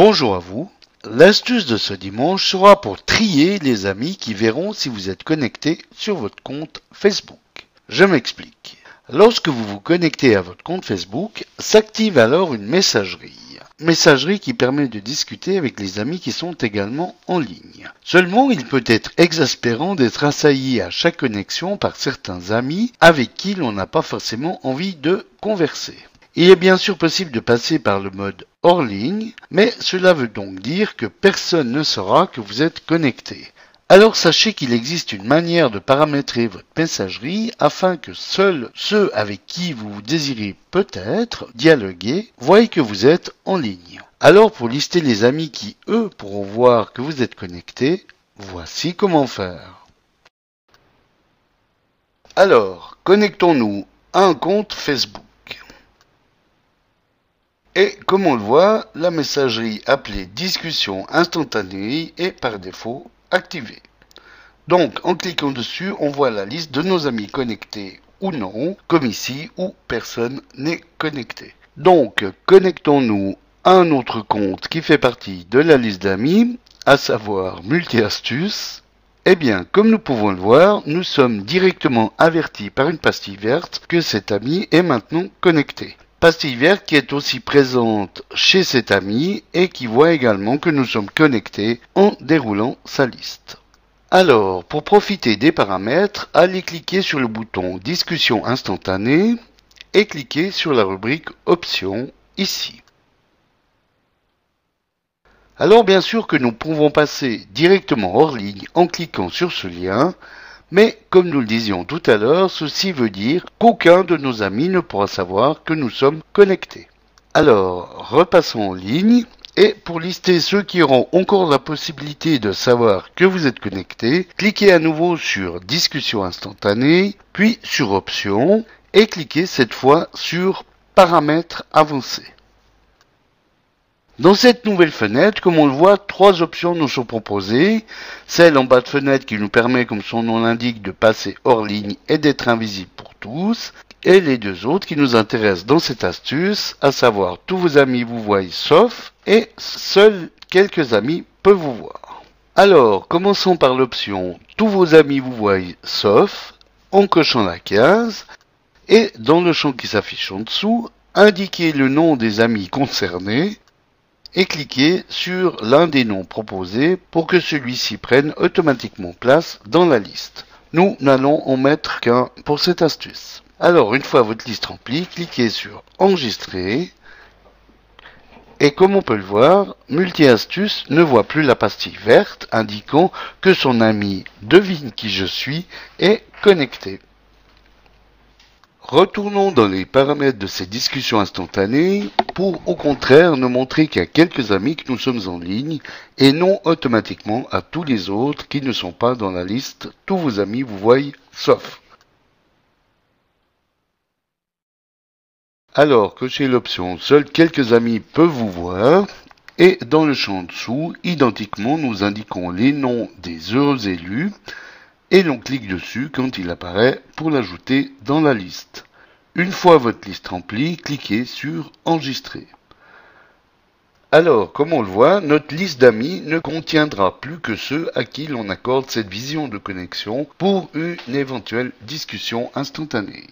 Bonjour à vous. L'astuce de ce dimanche sera pour trier les amis qui verront si vous êtes connecté sur votre compte Facebook. Je m'explique. Lorsque vous vous connectez à votre compte Facebook, s'active alors une messagerie. Messagerie qui permet de discuter avec les amis qui sont également en ligne. Seulement, il peut être exaspérant d'être assailli à chaque connexion par certains amis avec qui l'on n'a pas forcément envie de converser. Il est bien sûr possible de passer par le mode hors ligne, mais cela veut donc dire que personne ne saura que vous êtes connecté. Alors sachez qu'il existe une manière de paramétrer votre messagerie afin que seuls ceux avec qui vous désirez peut-être dialoguer voient que vous êtes en ligne. Alors pour lister les amis qui, eux, pourront voir que vous êtes connecté, voici comment faire. Alors, connectons-nous à un compte Facebook. Et comme on le voit, la messagerie appelée discussion instantanée est par défaut activée. Donc en cliquant dessus, on voit la liste de nos amis connectés ou non, comme ici où personne n'est connecté. Donc connectons-nous à un autre compte qui fait partie de la liste d'amis, à savoir Multi-Astuces. Eh bien, comme nous pouvons le voir, nous sommes directement avertis par une pastille verte que cet ami est maintenant connecté pastille verte qui est aussi présente chez cet ami et qui voit également que nous sommes connectés en déroulant sa liste. Alors, pour profiter des paramètres, allez cliquer sur le bouton Discussion instantanée et cliquez sur la rubrique Options ici. Alors bien sûr que nous pouvons passer directement hors ligne en cliquant sur ce lien, mais, comme nous le disions tout à l'heure, ceci veut dire qu'aucun de nos amis ne pourra savoir que nous sommes connectés. Alors, repassons en ligne. Et pour lister ceux qui auront encore la possibilité de savoir que vous êtes connecté, cliquez à nouveau sur Discussion instantanée, puis sur Options, et cliquez cette fois sur Paramètres avancés. Dans cette nouvelle fenêtre, comme on le voit, trois options nous sont proposées. Celle en bas de fenêtre qui nous permet, comme son nom l'indique, de passer hors ligne et d'être invisible pour tous. Et les deux autres qui nous intéressent dans cette astuce, à savoir tous vos amis vous voient sauf et seuls quelques amis peuvent vous voir. Alors, commençons par l'option tous vos amis vous voient sauf en cochant la case et dans le champ qui s'affiche en dessous, indiquez le nom des amis concernés et cliquez sur l'un des noms proposés pour que celui-ci prenne automatiquement place dans la liste. Nous n'allons en mettre qu'un pour cette astuce. Alors, une fois votre liste remplie, cliquez sur Enregistrer. Et comme on peut le voir, Multi-Astuce ne voit plus la pastille verte indiquant que son ami devine qui je suis est connecté. Retournons dans les paramètres de ces discussions instantanées pour au contraire ne montrer qu'à quelques amis que nous sommes en ligne et non automatiquement à tous les autres qui ne sont pas dans la liste tous vos amis vous voient sauf. Alors que chez l'option seuls quelques amis peuvent vous voir et dans le champ dessous, identiquement nous indiquons les noms des heureux élus et l'on clique dessus quand il apparaît pour l'ajouter dans la liste. Une fois votre liste remplie, cliquez sur Enregistrer. Alors, comme on le voit, notre liste d'amis ne contiendra plus que ceux à qui l'on accorde cette vision de connexion pour une éventuelle discussion instantanée.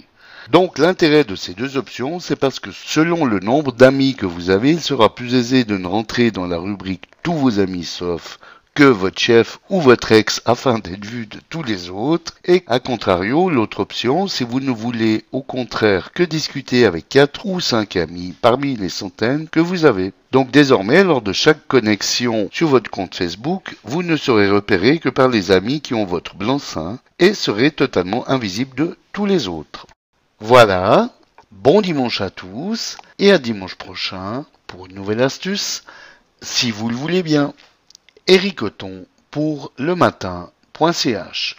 Donc l'intérêt de ces deux options, c'est parce que selon le nombre d'amis que vous avez, il sera plus aisé de ne rentrer dans la rubrique tous vos amis sauf que votre chef ou votre ex afin d'être vu de tous les autres. Et à contrario, l'autre option, si vous ne voulez au contraire que discuter avec quatre ou cinq amis parmi les centaines que vous avez. Donc désormais, lors de chaque connexion sur votre compte Facebook, vous ne serez repéré que par les amis qui ont votre blanc-seing et serez totalement invisible de tous les autres. Voilà, bon dimanche à tous et à dimanche prochain pour une nouvelle astuce, si vous le voulez bien. Éricoton pour le matin.ch